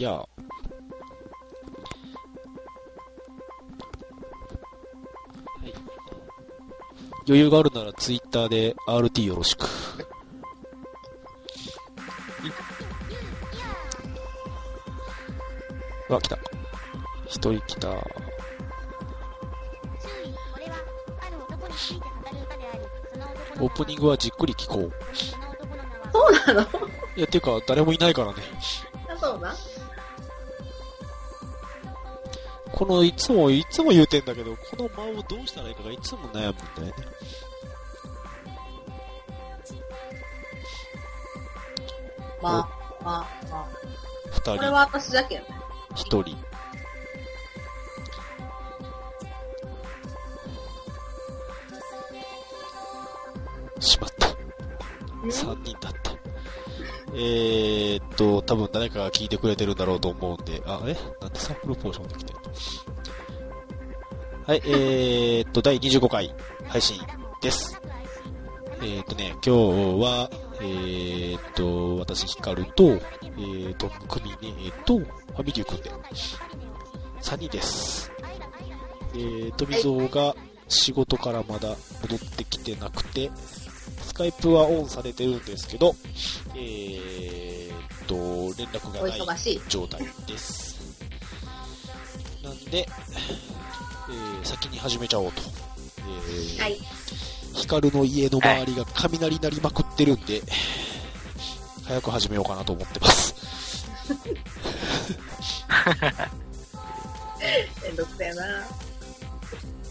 いや、はい。余裕があるならツイッターで RT よろしく。うわ、来た。一人来た。オープニングはじっくり聞こう。そうなの？いや、ていうか、誰もいないからね。この、いつも、いつも言うてんだけど、この間をどうしたらいいかがいつも悩むんだよね。まあ、まあ、まあ。二人、これは私だけどね。一人。しまった。三人だった。えーっと、多分誰かが聞いてくれてるんだろうと思うんで、あ、え？なんでサンプルポーションできてるの？はい、えーっと、第25回配信です。えーっとね、今日は、えーっと、私、ヒカルと、えーっと、クミネと、ファミリューくんで、3人です。えー、富蔵が仕事からまだ戻ってきてなくて、スカイプはオンされてるんですけど、えーっと、連絡がおない。状態です。なんで、えー先に始めちゃおうと。えーはい。ヒカルの家の周りが雷鳴りまくってるんで、早く始めようかなと思ってます。めんどくせえな。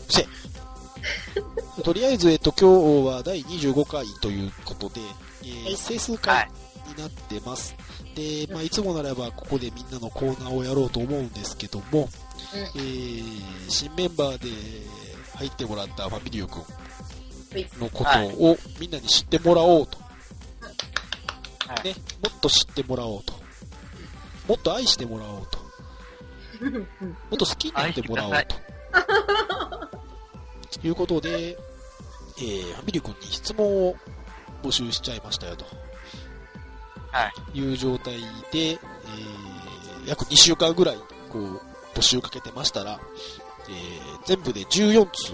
せとりあえず、えっと、今日は第25回ということで、えーはい整数は回い。になってます。で、まあ、いつもならばここでみんなのコーナーをやろうと思うんですけども、うんえー新メンバーで入ってもらったファミリュー君はい。のことをみんなに知ってもらおうと。はいね、もっと知ってもらおうと。もっと愛してもらおうと。うんもっと好きになってもらおうと。ということで、えー、ファミリュー君に質問を募集しちゃいましたよとはい。いう状態で、えー、約2週間ぐらい、こう、募集かけてましたら、えー、全部で14通、す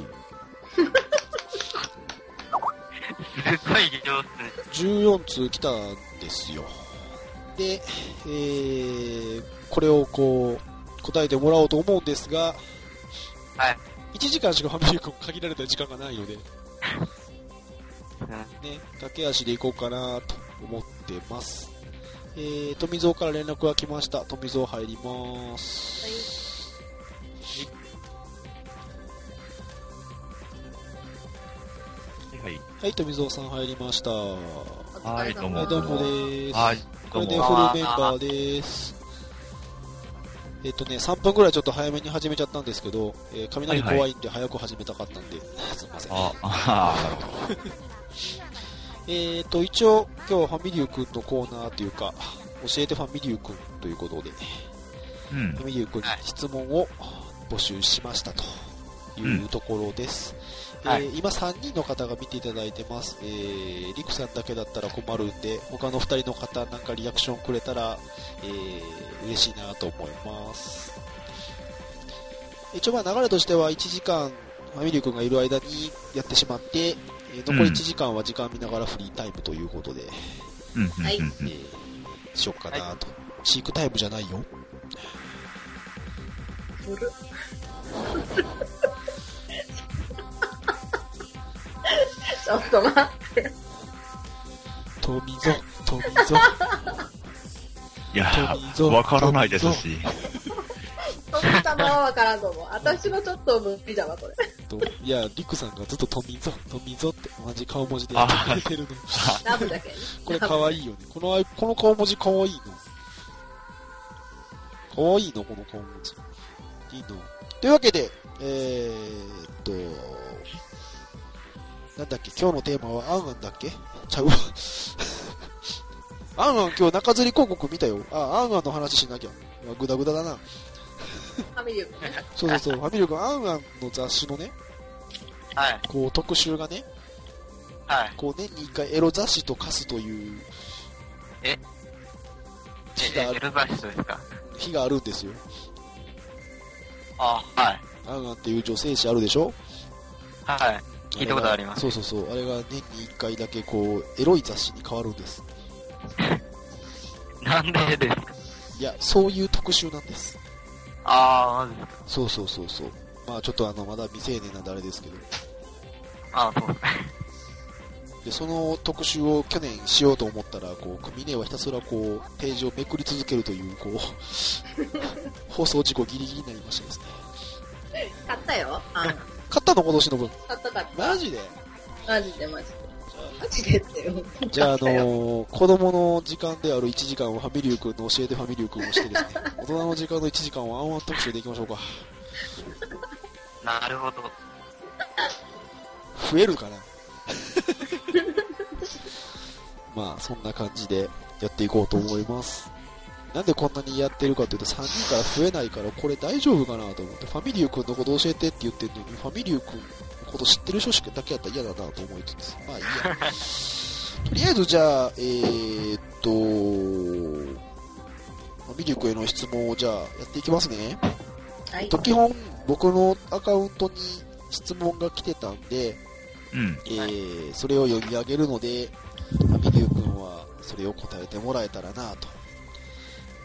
ごい上手。14通来たんですよ。で、えー、これをこう、答えてもらおうと思うんですが、はい。1時間しかファミリー君限られた時間がないので、う んね、駆け足で行こうかなと思ってます。えー、富蔵から連絡が来ました。富蔵入ります。はい。はい、富蔵さん入りました。はいどうもどうもです。はい。これで。フルメンバーです。えっとね、3分ぐらいちょっと早めに始めちゃったんですけど、えー雷怖いんで早く始めたかったんで、すいません。あ、ああ、なるほ えっと、一応、今日はファミリュー君のコーナーというか、教えてファミリュー君ということで、ど。うんファ。ミリュー君に質問を募集しましたというところです。はいえー今3人の方が見ていただいてます。えー、リクさんだけだったら困るんで、他の2人の方なんかリアクションくれたら、えー、嬉しいなと思います。一応まあ流れとしては1時間、ファミリュー君がいる間にやってしまって、えー残り1時間は時間見ながらフリータイムということで。はいうんえー、しよっかなと。飼育タイムじゃないよ。ちょっと待って。富蔵、富蔵。いや富蔵わからないですし。そんなのはわからんと思う。私のちょっと無理だわ、これ。といや、リクさんがずっと富蔵、富蔵って同じ顔文字でやってくれてるの。ラブだけね。これ可愛いよね。この、この顔文字可愛いの。可愛いの、この顔文字。いいの。というわけで、えーっと、なんだっけ、今日のテーマはあんあんだっけ？ちゃうわ。あんあん今日中吊り広告見たよ。あ、あんあんの話しなきゃ。いやグダグダだな。ファミリーね。そうそうそう、ファミリー君、あんあんの雑誌のね、はい。こう特集がね、はい。こう年に一回エロ雑誌と化すというえ、日があるエルバシトですか？日があるんですよ。あ、はい。アンアンっていう女性誌あるでしょ？はい。聞いたことあります。そうそうそう。あれが年に1回だけこう、エロい雑誌に変わるんです。なんでですか？いや、そういう特集なんです。あー、マジですか。そうそうそうそう。まあちょっとあの、まだ未成年なんであれですけど。あー、そうですね。で、その特集を去年しようと思ったら、こう、組ねはひたすらこう、ページをめくり続けるという、こう、放送事故ギリギリになりましてですね。買ったよ。あ、買ったの今年の分。買った買った。マジで？マジでマジで。マジでってよ。じゃあ、あのー子供の時間である1時間をファミリュー君の教えてファミリュー君をしてですね、大人の時間の1時間をアンワン特集でいきましょうか。なるほど。増えるかな？まあ、そんな感じでやっていこうと思います。なんでこんなにやってるかというと、3人から増えないから、これ大丈夫かなと思って、ファミリュー君のこと教えてって言ってるのに、ファミリュー君のこと知ってる人しかだけやったら嫌だなと思いつつ、まあいいや。とりあえずじゃあ、えーっと、ミリュー君への質問をじゃあやっていきますね。はい。と基本、僕のアカウントに質問が来てたんで、うん。えーそれを読み上げるので、ミリュー君はそれを答えてもらえたらなと。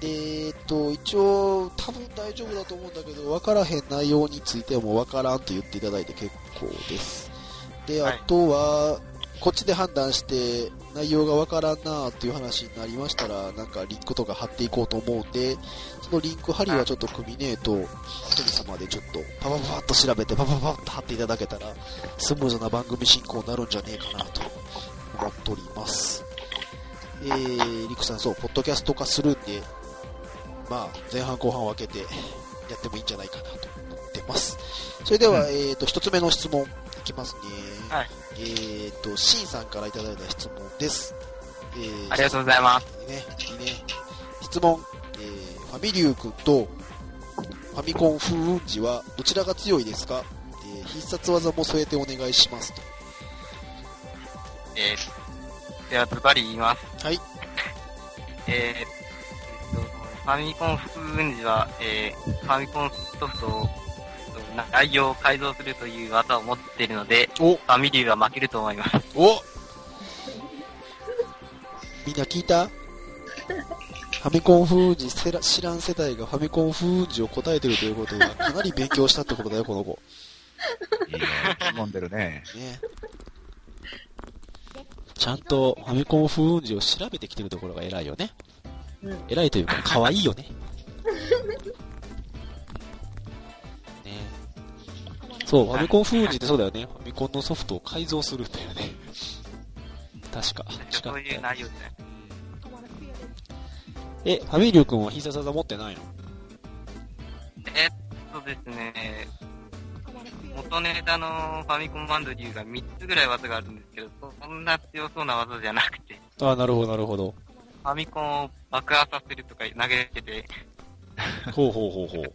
で、えっと、一応、多分大丈夫だと思うんだけど、わからへん内容についてはもうわからんと言っていただいて結構です。で、はいあとは、こっちで判断して内容がわからんなっていう話になりましたら、なんかリンクとか貼っていこうと思うんで、そのリンク貼りはちょっと組ねえと、一人様でちょっとパパパッと調べてパパパッと貼っていただけたら、スムーズな番組進行になるんじゃねえかなと思っております。えー、リクさん、そう、ポッドキャスト化するんで、まあ、前半後半分けてやってもいいんじゃないかなと思ってます。それでは、うんえっ、と、一つ目の質問いきますね。はい。えっ、と、シンさんからいただいた質問です。えーありがとうございます。いいね、いいね。質問、えー、ファミリュー君とファミコン風雲児はどちらが強いですか、えー必殺技も添えてお願いしますと。えー、ではズバリ言います。はい。えー、ァミコン風雲児は、えー、ファミコンソフトを、な内容を改造するという技を持っているので、おファミリューは負けると思います。お みんな聞いた？ファミコン風雲児せら知らん世代がファミコン風雲児を答えてるということはかなり勉強したってことだよ、この子。いいね。飲んでるね。ね。ちゃんとファミコン風雲児を調べてきてるところが偉いよね。うん。偉いというか、可愛いよね。ねそう、ファミコン風雲児ってそうだよね。ファミコンのソフトを改造するんだよね。確か。そうい。え、ファミリュー君は必殺技持ってないの？えっとですね、元ネタのファミコンバンドリューが3つぐらい技があるんですけど、そんな強そうな技じゃなくて、あなるほど、なるほど。ファミコンを爆破させるとか投げてて、ほうほうほうほう。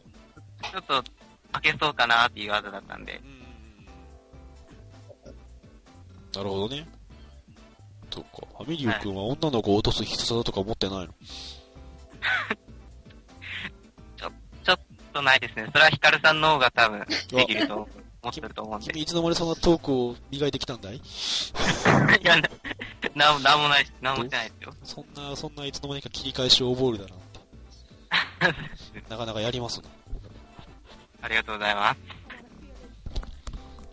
ちょっと負けそうかなっていう技だったんで、なるほどね。そっか。ファミリュー君は女の子を落とす必殺技とか持ってないの？ちょっとないですね。それはヒカルさんの方が多分できると思ってると思うんで。君いつの間にそんなトークを磨いてきたんだい？いや、ななんもなんもないし、なんもないですよ。そんな、そんないつの間にか切り返しを覚えるだなんて。なかなかやりますな。ありがとうございます。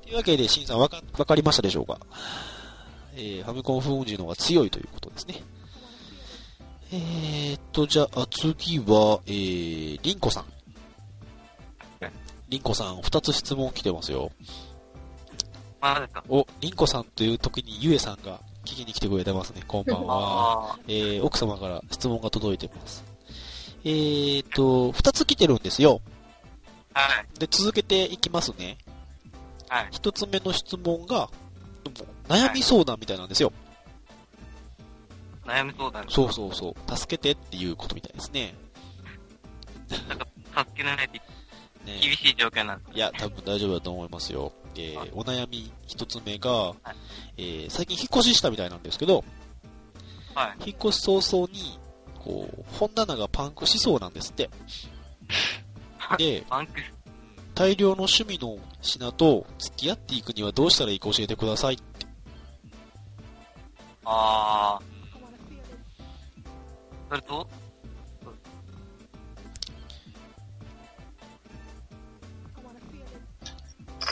というわけで、シンさんわか、わかりましたでしょうか？えー、ファミコン風雲児の方が強いということですね。えーっと、じゃあ次は、えー、リンコさんはい。リンコさん、二つ質問来てますよ。まあ。お、リンコさんという時にゆえさんが聞きに来てくれてますね。こんばんは。あえー、奥様から質問が届いてます。えーっと、二つ来てるんですよ。あ、はい、で、続けていきますね。はい。一つ目の質問が、悩み相談みたいなんですよ。悩み相談。そうそうそう。助けてっていうことみたいですね。なんか、助けられないとね厳しい状況なんです。いや、多分大丈夫だと思いますよ。えー、お悩み一つ目が、えー、最近引っ越ししたみたいなんですけど、はい。引っ越し早々に、こう、本棚がパンクしそうなんですって。で、大量の趣味の品と付き合っていくにはどうしたらいいか教えてくださいって。あー。それと、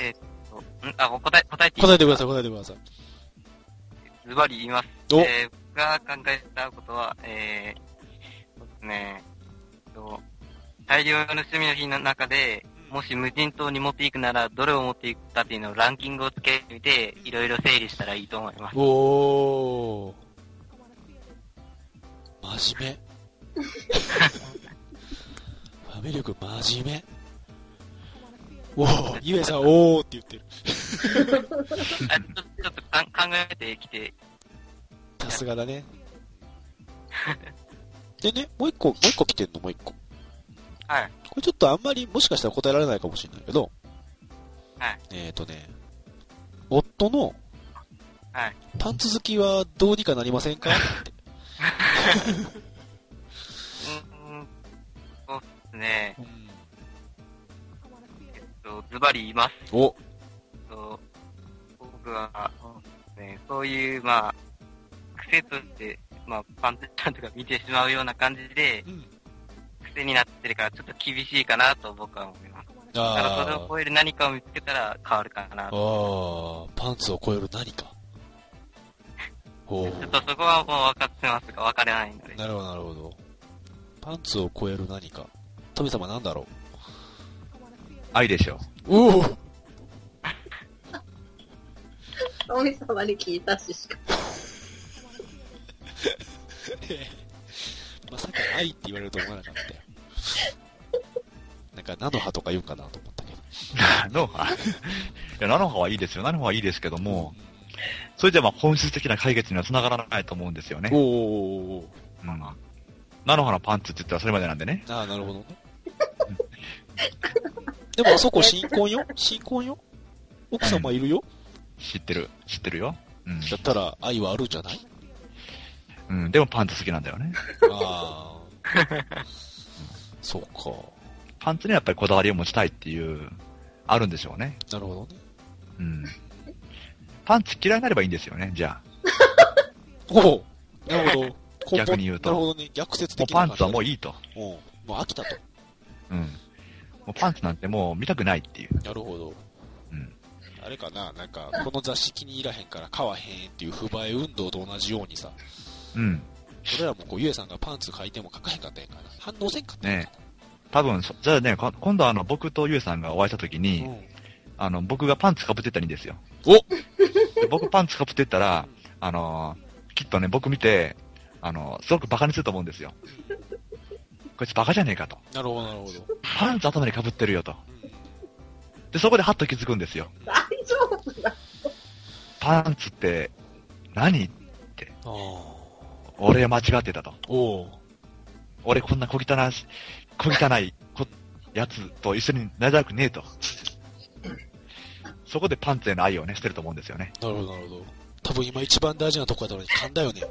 えーっと、んあ、答え、答えていい答えてください、答えてください。ズバリ言います。おえー、僕が考えたことは、えー、そうですね、えっと大量の趣味の日の中で、もし無人島に持っていくなら、どれを持っていくかっていうのをランキングをつけてみて、いろいろ整理したらいいと思います。おー。真面目。ファミリー君真面目。おー、ゆえさん、おーって言ってる。あちょちょっとかん考えてきて、さすがだね。でね、もう一個、もう一個来てんの、もう一個。はい。これちょっとあんまりもしかしたら答えられないかもしれないけど、はい。えっ、ー、とね、夫のはい。パンツ好きはどうにかなりませんか？って。うん、そうですね。うんと、ズバリ言います。お、と僕は、そうですね、そういう、まあ、癖として、まあ、パンツちゃんとか見てしまうような感じで、うん。癖になってるからちょっと厳しいかなと僕は思います。だからそれをあ超える何かを見つけたら変わるかな。あー、パンツを超える何か。お ちょっとそこはもう分かってますが分からないので。なるほど、なるほど。パンツを超える何か。神様なんだろ愛でしょ。う。おお神様に聞いたししか。まさか愛って言われると思わなかったよ。なんか、菜の葉とか言うかなと思ったけど。菜の葉？いや、菜の葉はいいですよ。菜の葉はいいですけども、それじゃまあ本質的な解決には繋がらないと思うんですよねお。おおうん。菜の葉のパンツって言ったらそれまでなんでね。ああ、なるほどね。でもあそこ新婚よ？新婚よ？奥様いるよ？知ってる。知ってるよ。うん。だったら愛はあるんじゃない？うん。でもパンツ好きなんだよね。ああ。そうか。パンツにはやっぱりこだわりを持ちたいっていう、あるんでしょうね。なるほどね。うん。パンツ嫌いになればいいんですよね、じゃあ。おおなるほど。根 本逆に言うとなるほどね。逆説もう的なパンツはもうい。いいと。うん。もう飽きたと。うん。もうパンツなんてもう見たくないっていう。なるほど。うん。あれかな？なんか、この雑誌気に入らへんから買わへんっていう不買運動と同じようにさ、うん。俺らもこう、ゆえさんがパンツ履いても書かへんかったんやんかな。反応せんかったんやんか多分そ、じゃあね、こ今度あの、僕とゆえさんがお会いした時な。に、うん。あの、僕がパンツかぶってったらいいんですよ。おで僕パンツかぶってったら、あのーきっとね、僕見て、あのーすごくバカにすると思うんですよ。こいつバカじゃねえかと。なるほど、なるほど。パンツ頭にかぶってるよと。うんで、そこでハッと気づくんですよ。大丈夫だ。パンツって何、ああ。俺間違ってたと。俺こんな小汚し、小汚いこやつと一緒になりたくねえと。そこでパンツへの愛をね、捨てると思うんですよね。なるほど、なるほど。多分今一番大事なとこやったのに噛んだよね。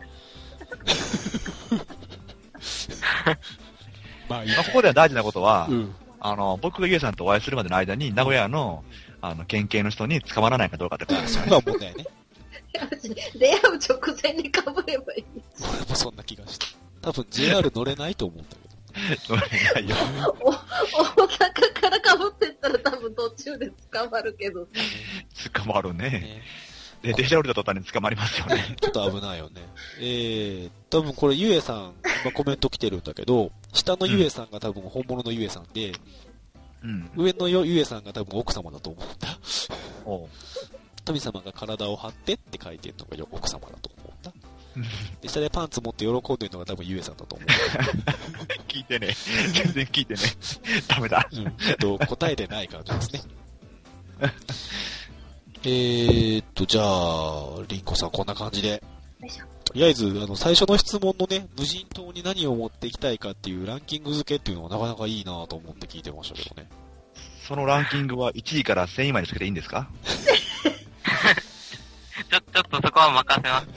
まあいいまあ、ここでは大事なことは、うん。あの、僕がゆえさんとお会いするまでの間に、名古屋の、あの、県警の人に捕まらないかどうかってことですよね。そ問題ね。出会う直前に被ればいい。俺もそんな気がした。多分 JR 乗れないと思うんだけそれないよ お大阪から被ってったら多分途中で捕まるけど。捕まるど。ね。ねで、電車降りた途端に捕まりますよね。ちょっと危ないよね。えー、多分これゆえさん、今コメント来てるんだけど、下のゆえさんが多分本物のゆえさんで、うん。上のゆえさんが多分奥様だと思うんだ。神様が体を張ってって書いてるのが奥様だと思うんだ。で、下でパンツ持って喜んでるのが多分ゆえさんだと思聞いてね。全然聞いてね。ダメだ。う。うん。えっと、答えてない感じですね。えーっと、じゃあ、リンコさんこんな感じで。よいしょとりあえず、あの、最初の質問のね、無人島に何を持っていきたいかっていうランキング付けっていうのはなかなかいいなと思って聞いてましたけどね。そのランキングは1位から1000位までつけていいんですか？ちょ、ちょっとそこは任せます。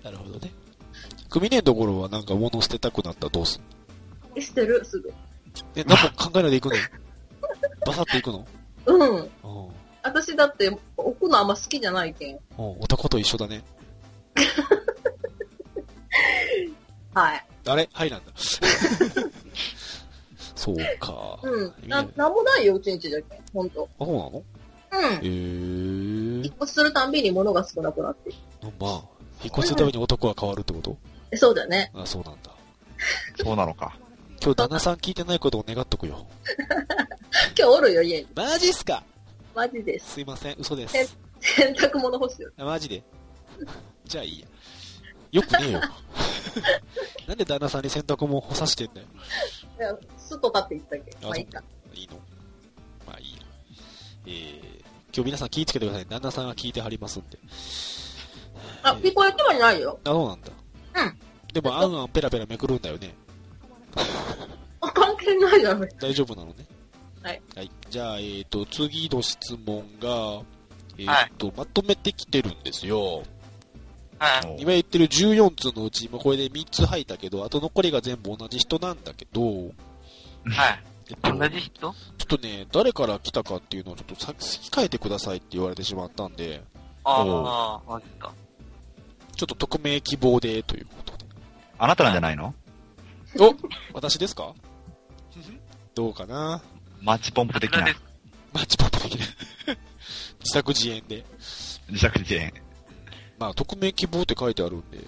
なるほどね。組ねんところはなんか物捨てたくなったらどうすんえ捨てる、すぐ。え、なんか考えないでいくの？バサッといくの？うん。うん。私だって置くのあんま好きじゃないけん。うん、男と一緒だね。はい。あれ？はいなんだ。そうか。うん。な、なんもないよ、うちんちじゃけん。ほんと。あ、そうなの？うん。へー引っ。越しするたんびに物が少なくなってまあ、引っ越しするために男は変わるってこと？えそうだね。あ、そうなんだ。そうなのか。今日旦那さん聞いてないことを願っとくよ。今日おるよ、家に。マジっすか？マジです。すいません、嘘です。え洗濯物干すよ。あマジで？じゃあいいや。よくねえよ。なんで旦那さんに洗濯物干さしてんだよ。いや、すっと立っていったけ？ど。あまあいいか。いいのまあいいや。えー、今日皆さん気ぃつけてください。旦那さんが聞いてはりますんで。あ、聞こえてはいないよ。あ、そうなんだ。うん。でも、あんあんペラペラめくるんだよね。あ、関係ないだろ。大丈夫なのね。はい。はい。じゃあ、えっ、ー、と、次の質問が、えっ、はいと、まとめてきてるんですよ。はい。今言ってる14通のうち、今これで3つ入ったけど、あと残りが全部同じ人なんだけど、はい。えっと、同じ人？ちょっとね、誰から来たかっていうのをちょっとさ控えてくださいって言われてしまったんで、ああ、マジか。ちょっと匿名希望でということで。あなたなんじゃないの？お私ですか？どうかな？マッチポンプ的なマッチポップ的な。自作自演で。自作自演。まあ、匿名希望って書いてあるんで、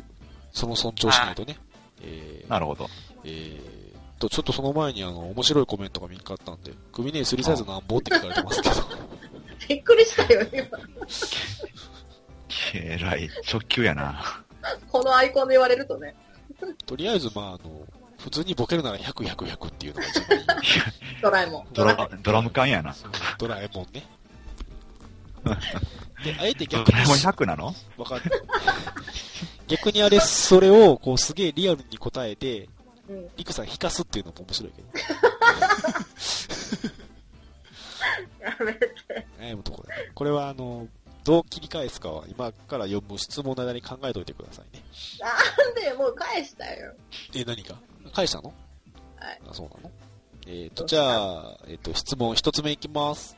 その尊重しないとね。えー、なるほど。えーと、ちょっとその前にあの、面白いコメントが見つかったんで、首ね3サイズなんぼって聞かれてますけど。びっくりしたよ、今。えらい。直球やな。このアイコンで言われるとね。とりあえず、まあ、あの、普通にボケるなら100、100、100っていうのが一番いい。ドラえもん。ドラ、ドラム缶やな。ドラえもんね。で、あえてド逆にラえもん100なの？わかる。逆にあれ、それを、こう、すげえリアルに答えて、うん。リクさん引かすっていうのも面白いけど。やめて。悩むところだね。これは、あの、どう切り返すかは、今から読む質問の間に考えておいてくださいね。なんで、もう返したよ。え、何か？返したの？はい。あ、そうなの？えっ、と、じゃあ、えっ、と、質問一つ目いきます。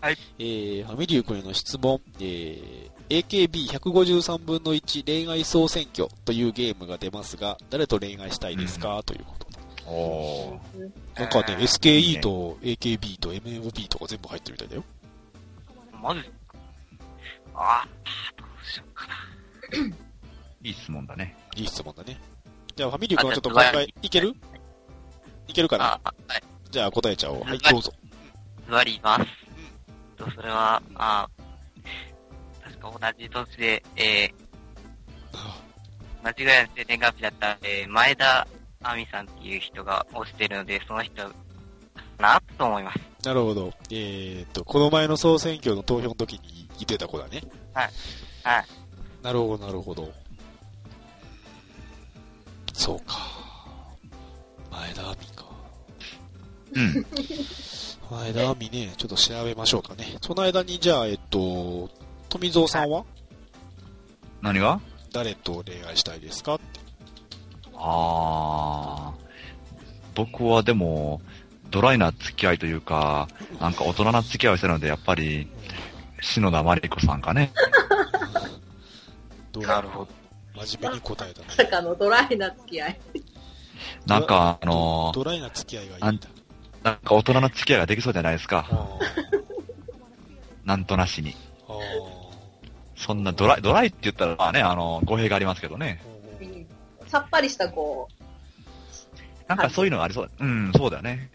はい。えー、ファミリュー君への質問。えー、AKB153 分の1恋愛総選挙というゲームが出ますが、誰と恋愛したいですか、ということで。おー。なんかね、えー SKE と AKB と MMB とか全部入ってるみたいだよ。マジ？ああ、どうしようかな。いい質問だね。いい質問だね。じゃあ、ファミリュー君はちょっともう一回、いける？いけるかな？じゃあ答えちゃおう。はい、はいどうぞ。ズバリ言います。と、それは、あ確か同じ年で、え間違いなく生年月日だった、えー、前田亜美さんっていう人が推してるので、その人、かなと思います。なるほど。えーっと、この前の総選挙の投票の時に言ってた子だね。はい。なるほど、なるほど。そうか。前田亜美か。うん。前田亜美ね、ちょっと調べましょうかね。その間に、じゃあ、えっと、富蔵さんは？何が？誰と恋愛したいですかって。あー。僕はでも、ドライな付き合いというか、なんか大人な付き合いをしてるので、やっぱり、篠田麻里子さんかね。どう？なるほど。真面目に答えたまさね。かのドライな付き合い。なんか、あのドライな付き合いがいいんだ。なんか大人な付き合いができそうじゃないですか。あなんとなしに。ーあそんなドライ、ドライって言ったら、まあね、あの、語弊がありますけどね。ー。さっぱりしたこなんかそういうのがありそう。うん、そうだよね。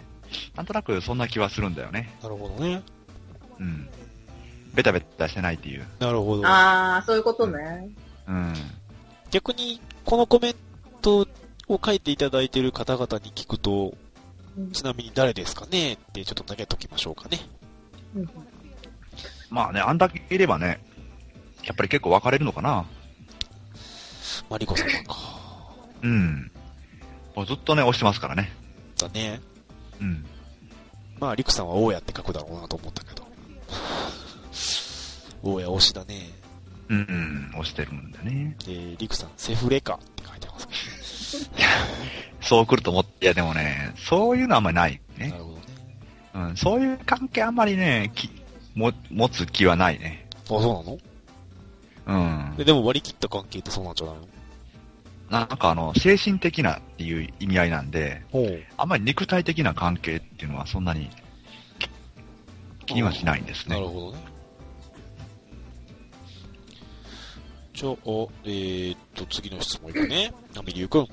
なんとなくそんな気はするんだよね。なるほどね。うん。ベタベタしてないっていう。なるほどう。。あー、そういうことね。うん。逆に、このコメントを書いていただいている方々に聞くと、うんちなみに誰ですかね？ってちょっと投げときましょうかね。うんまあね、あんだけいればね、やっぱり結構分かれるのかな。マリコ様か。うん。もうずっとね、押してますからね。だね。うん。まあ、リクさんは大家って書くだろうなと思ったけど。大家推しだね。うん、うん、押してるんだね。えー、リクさん、セフレかって書いてます。そう来ると思って、いやでもね、そういうのはあんまりないね。なるほどね。うん、そういう関係あんまりね、きも持つ気はないね。あ、そうなの？うんで。でも割り切った関係ってそうなんじゃないの？なんかあの、精神的なっていう意味合いなんで、ほう。あんまり肉体的な関係っていうのはそんなに気にはしないんですね。なるほどね。じゃあ、えー、っと、次の質問いくね。ナミリュウくん。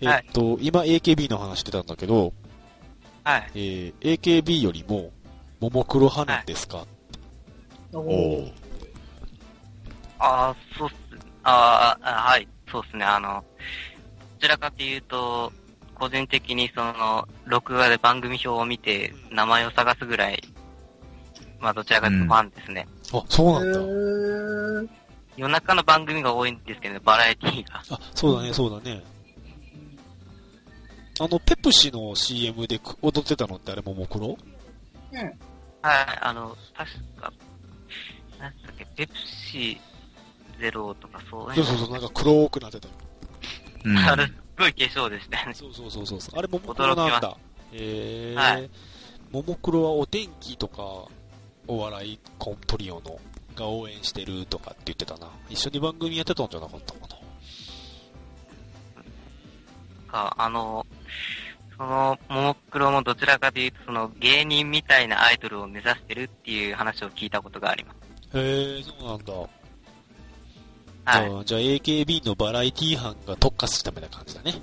えーっと、今 AKB の話してたんだけど、はい。えー、AKB よりも、ももクロ派なんですか、おおーああ、そうっす。あーあ、はい、そうっすね。あの、どちらかというと、個人的にその、録画で番組表を見て、名前を探すぐらい、まあどちらかというとファンですね。あ、そうなんだ。うーん。夜中の番組が多いんですけどね、バラエティが。あ、そうだね、そうだね。あの、ペプシの CM でく踊ってたのってあれももクロ？はい、あの、確か、なんだっけ、ペプシゼロとかそうそうそうそう、なんか黒くなってたよ。うんあれ、すっごい化粧でしたよね。そうそうそうそうそう。あれももクロなんだ。えー、はいももクロはお天気とか、お笑いコントリオのが応援してるとかって言ってたな。一緒に番組やってたんじゃなかったかな。か、あの、その、ももクロもどちらかというと、その芸人みたいなアイドルを目指してるっていう話を聞いたことがあります。へえ、そうなんだ。はい。じゃあ AKB のバラエティ班が特化するためな感じだね。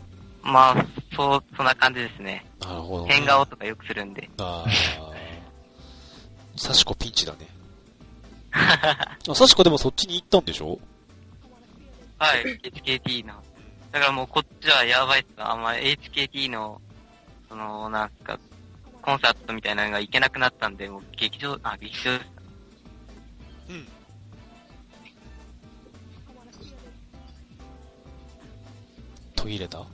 まあ、そう、そんな感じですね。なるほど、ね。変顔とかよくするんで。ああ。サシコピンチだね。あ、サシコでもそっちに行ったんでしょ？はい、HKT の。だからもうこっちはやばいっすあんま HKT の、その、なんすか、コンサートみたいなのが行けなくなったんで、もう劇場、あ、劇場です。うん。途切れた？フ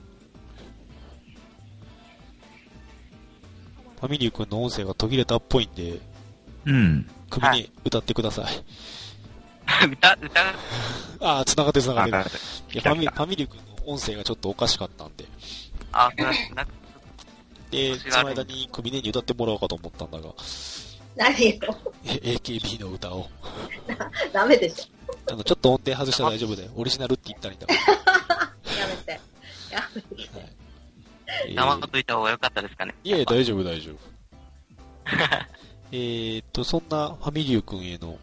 ァミリー君の音声が途切れたっぽいんで、うん。首にはい歌ってください。歌、歌、ああ、繋がってる繋がっていやファミファミリー君の音声がちょっとおかしかったんで。あ。なで、その間に首根に歌ってもらおうかと思ったんだが、何よ。え AKB の歌を。ダメでしあの、ちょっと音程外したら大丈夫だよ。オリジナルって言ったらいいんだから。ょ。やめて。やめて。えー黙っといた方が良かったですかね。いやいや、大丈夫、大丈夫。えーっと、そんなファミリュー君への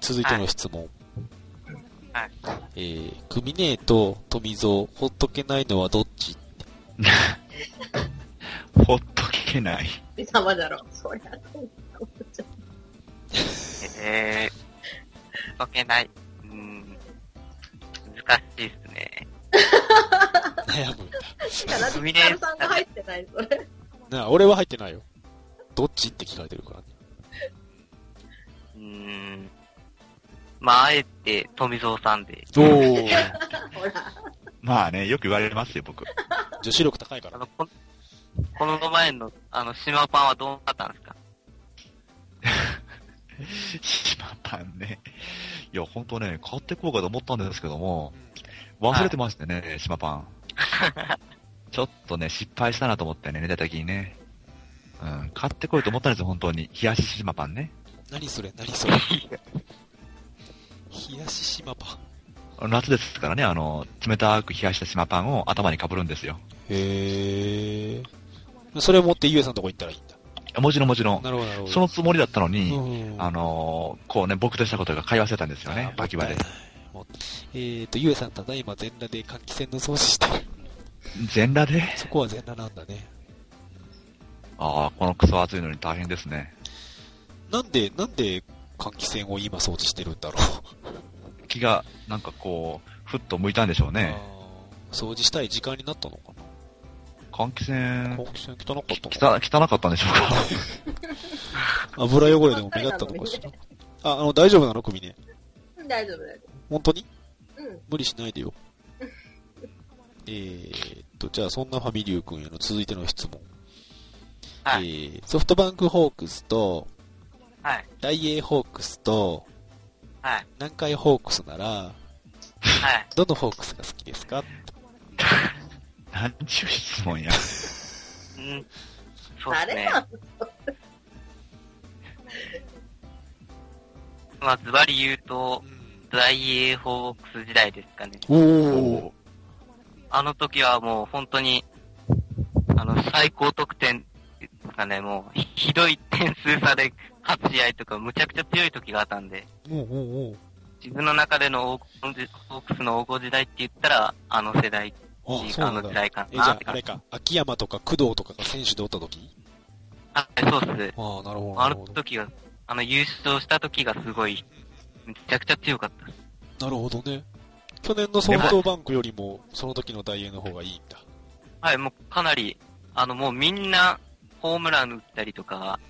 続いての質問。はい。えー、クミネーと富蔵、ほっとけないのはどっち？ほっとけない。貴様だろ。そりゃ、えー、解けない。うーん、難しいっすね。悩むんだ。ん。なんでヒカルさんが入ってないそれ。なあ、俺は入ってないよ。どっちって聞かれてるからね。うーん、まあ、あえて富蔵さんで。おー。まあね、よく言われますよ、僕。女子力高いから。あの、ここの前の、あの、島パンはどうなったんですか？島パンね。いや、ほんとね、買ってこうかと思ったんですけども、忘れてましてね、島パン。ちょっとね、失敗したなと思ってね、寝た時にね。うん、買ってこいと思ったんですよ、本当に。冷やし島パンね。何それ何それ冷やし島パン。夏ですからね、あの、冷たく冷やした島パンを頭に被るんですよ。へー。それを持ってゆえさんのとこ行ったらいいんだ。もちろんもちろん。なるほど、なるほど。そのつもりだったのに、うんあのーこうね、僕としたことが会話してたんですよねあ、バキバでもっ。ーと、ゆえさんただいま全裸で換気扇の掃除してる。全裸で？そこは全裸なんだね。ああ、このクソ暑いのに大変ですね。なんで、なんで換気扇を今掃除してるんだろう。気が、なんかこう、ふっと向いたんでしょうね。掃除したい時間になったのかな。換気扇、換気扇汚かった汚汚かったんでしょうか？な。油汚れでも目立ったのかしら。あ、あの、大丈夫なの？首ね。うん大丈夫、大丈本当に？夫。うん。無理しないでよ。えーっと、じゃあそんなファミリュー君への続いての質問。はえい。ー、ソフトバンクホークスと、はい。ダイエーホークスと、はい。南海ホークスなら、はい。どのホークスが好きですか？なんちゅう質問や。うん。そうですね。まあ、ズバリ言うと、大英ホークス時代ですかね。おおあの時はもう本当に、あの、最高得点かね、もう、ひひどい点数差で勝つ試合とか、むちゃくちゃ強い時があったんで、おおお自分の中での黄金時ホークスの黄金時代って言ったら、あの世代、あ、そうあなんだ。の時代かえ、じゃあれか、秋山とか工藤とかが選手でおった時？あ、そうっす。ああ、なるほど。あ。の時が、あの優勝した時がすごい、めちゃくちゃ強かった。なるほどね。去年のソフトバンクよりも、その時の大英の方がいいんだ。はい、もうかなり、あの、もうみんな、ホームラン打ったりとか、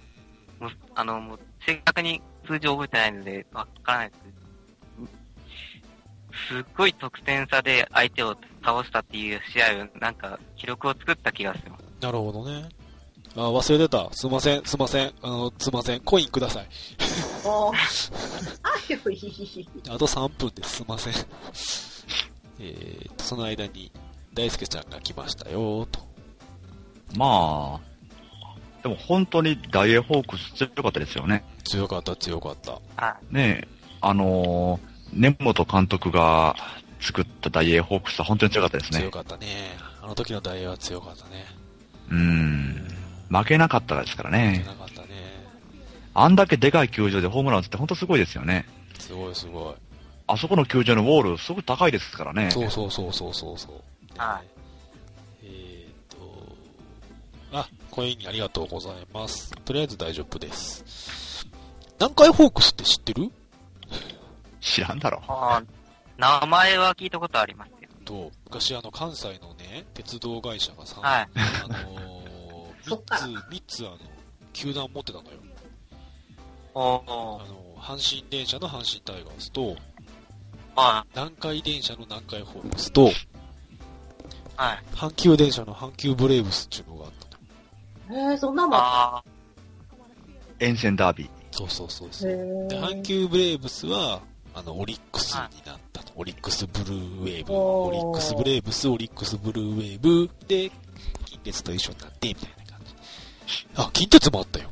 もうあの、もう、正確に数字覚えてないので、わからないですけど、すっごい得点差で相手を倒したっていう試合を、なんか、記録を作った気がする。なるほどね。あ、忘れてた。すいません、すいません。あの、すいません。コインください。もう。あ、よいい。あと3分です。すいません。えーと、その間に、大輔ちゃんが来ましたよ、と。まあ、でも本当にダイエーホークス強かったですよね。強かった、強かった。はねえ、あのー、根本監督が作ったダイエーホークスは本当に強かったですね強。かったね。あの時の大英は強かったね。うーん。負けなかったですから強ね。なかったね。あんだけでかい球場でホームラン打つって本当すごいですよね。すごいすごい。あそこの球場のウォールすごく高いですからね。そうそうそうそうそうそう。はえあ、コインありがとうございます。とりあえず大丈夫です。南海ホークスって知ってる？知らんだろい。。あー名前は聞いたことありますけど。と、昔あの関西のね、鉄道会社がさ、はい。あのー、3そっからつ、三つあの、球団持ってたのよ。おあー。の、阪神電車の阪神タイガースと、は南海電車の南海ホークスと、い。はい。阪急電車の阪急ブレーブスっていうのがあったの。えー、そんなもん。あ沿線ダービー。そうそうそうそう。へで、ー阪急ブレーブスは、あの、オリックスになったと。オリックスブルーウェーブ。オリックスブレーブス、オリックスブルーウェーブで、近鉄と一緒になって、みたいな感じ。あ、近鉄もあったよ。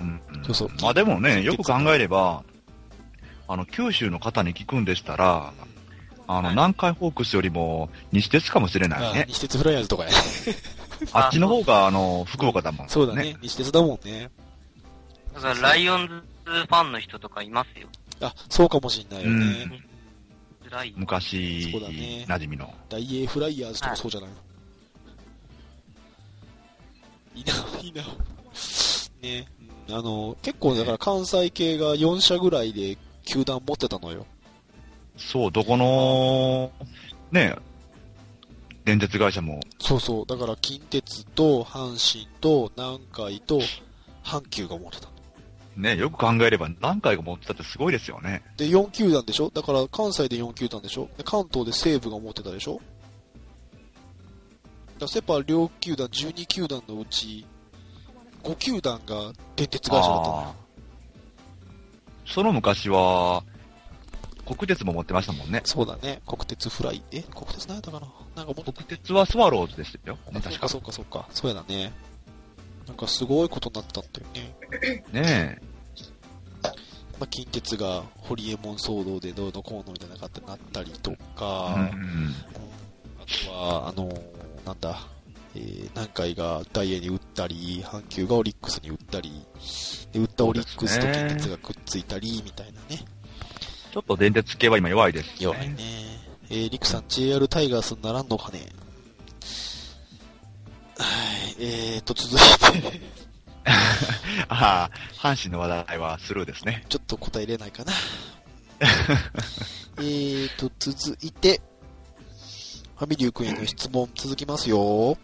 うんそうそうまあでもね、よく考えれば、あの、九州の方に聞くんでしたら、あの、はい南海ホークスよりも西鉄かもしれないあね。西鉄フライヤーズとかや。あっちの方が、あの、福岡だもん。そうだね。西鉄だもんね。あ。だから、ライオンズファンの人とかいますよ。あ、そうかもしんないよね。昔、そうだね馴染みの。大英フライヤーズとかそうじゃない？の、いいな、いいな。ね、うんあの、結構だから関西系が4社ぐらいで球団持ってたのよ。そう、どこの、ね、電鉄会社も、そうそう。だから近鉄と阪神と南海と阪急が持ってたの。ね、よく考えれば何回か持ってたってすごいですよね。で、4球団でしょ？だから関西で4球団でしょ？で関東で西武が持ってたでしょ？だからセ・パ両球団12球団のうち5球団が電鉄会社だったのよその昔は、国鉄も持ってましたもんね。そうだね。国鉄フライ。え国鉄何やったかな？なんかもっと、国鉄はスワローズですよ。あそうか確か。そうかそうか。そうやだね。なんかすごいことになったんだよね。ねまあ、近鉄がホリエモン騒動でどうのこうのみたいな感じになったりとえ。か、うんうんあとは、あのーなんだ、えー、南海がダイエーに打ったり、阪急がオリックスに打ったり、で打ったオリックスと近鉄がくっついたり、みたいなね。ちょっと電鉄系は今弱いです、ね。弱いね。えー、リクさん JR タイガースにならんのかねはい、えーと、続いて、ああ、阪神の話題はスルーですね。ちょっと答えれないかな。えーと、続いて、ファミリュー君への質問続きますよ。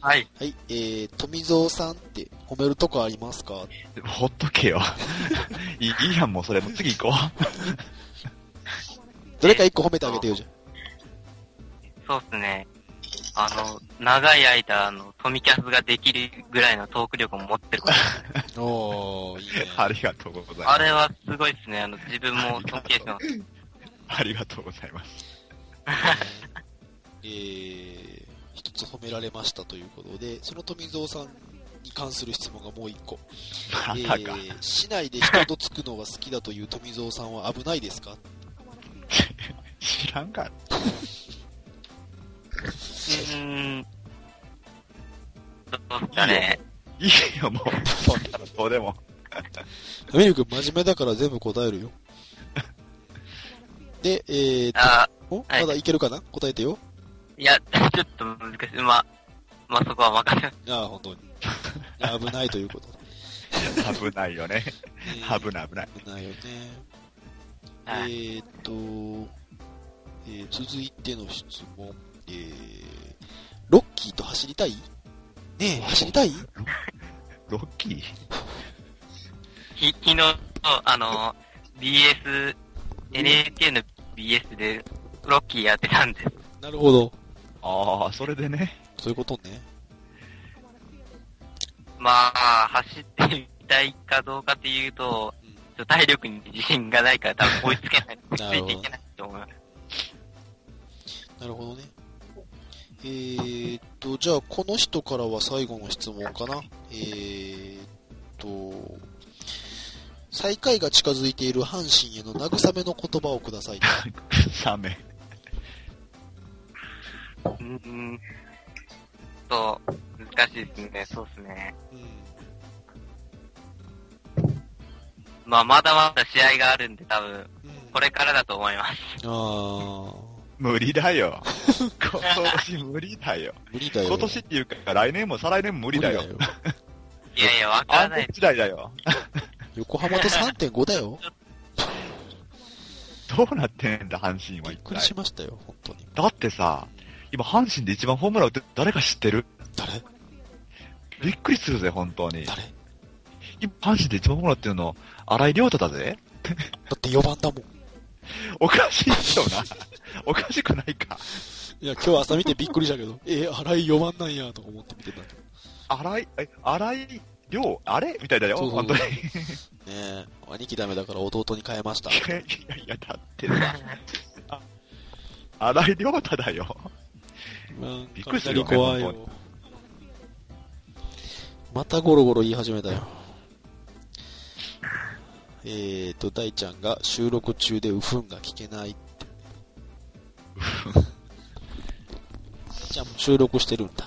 はい。はい、えー、富蔵さんって褒めるとこありますか？ほっとけよ。いいやん、もうそれ。もう次行こ どれか一個褒めてあげてよ、じゃそうっすね。あの、長い間、あの、トミキャスができるぐらいのトーク力も持ってるから。あ。おー、いいね。う。ありがとうございます。あれはすごいっすね。あの、自分も尊敬してます。ありがとうございます。えー、一つ褒められましたということで、その富蔵さんに関する質問がもう一個。え またか。ー、市内で人とつくのが好きだという富蔵さんは危ないですか？知らんか。うーん。どうですかね。いいよ、もう。そんなのどうでも。アメリ君真面目だから全部答えるよ。で、えーと、あお？はいまだいけるかな？答えてよ。いや、ちょっと難しい。まあ、まあそこは任せます。ああ、本当に。危ないということで。危ないよね。えー危ない危ない。危ないよね。えはいーと、えー続いての質問。えー、ロッキーと走りたい？ねえ、走りたい？ロッキー？ひ、昨日、あの、BS、NHK の BS で、ロッキーやってたんです。なるほど。ああ、それでね。そういうことね。まあ、走ってみたいかどうかっていうと、うんちょっと体力に自信がないから多分追いつけない。追いつなるほどいていけないと思います。なるほどね。えーっと、じゃあ、この人からは最後の質問かな。えーっと、最下位が近づいている阪神への慰めの言葉をください。サメ。うーん。と、難しいですね。そうですね。うんまあ、まだまだ試合があるんで多分、うんこれからだと思います。あー、無理だよ。今年無理だよ。無理だよ。今年っていうか、来年も再来年も無理だよ。いやいや、わからない時代だよ。横浜と3.5だよ。どうなってんだ、阪神は一びっくり体しましたよ、本当に。だってさ、今阪神で一番ホームラン打って誰か知ってる？誰？びっくりするぜ、本当に。誰？今阪神で一番ホームラン打ってるの、荒井亮太だぜ。だって4番だもん。おかしいよな。おかしくないか。いや、今日朝見てびっくりしたけど、えー、荒井4番なんや、とか思って見てたけど。荒井、え、荒井亮、あれ？みたいだよ、そうそう本当に。ねえ、兄貴ダメだから弟に変えました。いやいやだってさ、あ荒井亮太だよ。うんびっくりするよね雷怖い本よ。またゴロゴロ言い始めたよ。えーと、大ちゃんが収録中でウフンが聞けないって。じゃあもう収録してるんだ。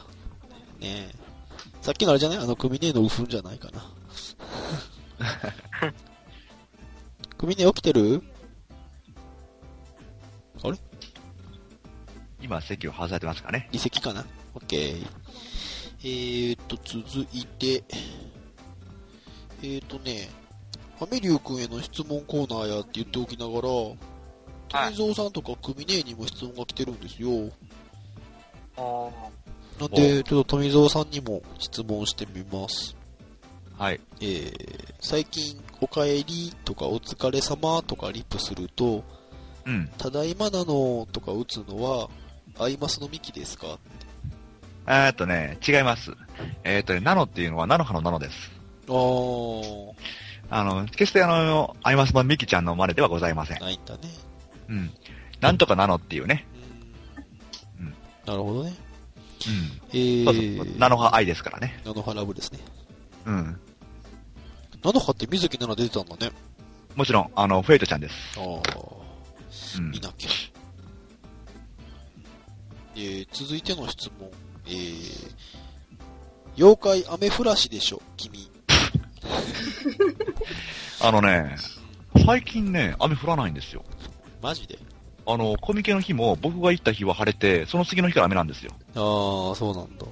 ねえ。さっきのあれじゃない？あの、組ねえのウフンじゃないかな。組ね起きてる？今、席を外されてますかね。離席かな ?OK。えーと、続いて、えーとね、アメリュー君への質問コーナーやって言っておきながら、はい富蔵さんとか組姉にも質問が来てるんですよ。おなんで、ちょっと富蔵さんにも質問してみます。はい。えー、最近、お帰りとかお疲れ様とかリップすると、うん。ただいまなのとか打つのは、アイマスのミキですか？えーっとね、違います。えーっとね、ナノっていうのはナノハのナノです。あー、あの、決してあの、アイマス版ミキちゃんの真似ではございません。ないんだね。うん。なんとかナノっていうね。うんうんなるほどね。うん。えそうそうー、ナノハ愛ですからね。ナノハラブですね。うん。ナノハって水木奈々出てたんだね。もちろん、あの、フェイトちゃんです。ああ、うん見。なきゃ。えー、続いての質問。えー、妖怪アメフラシでしょ、君。あのね、最近ね、雨降らないんですよ。マジで？あの、コミケの日も僕が行った日は晴れて、その次の日から雨なんですよ。ああ、そうなんだ。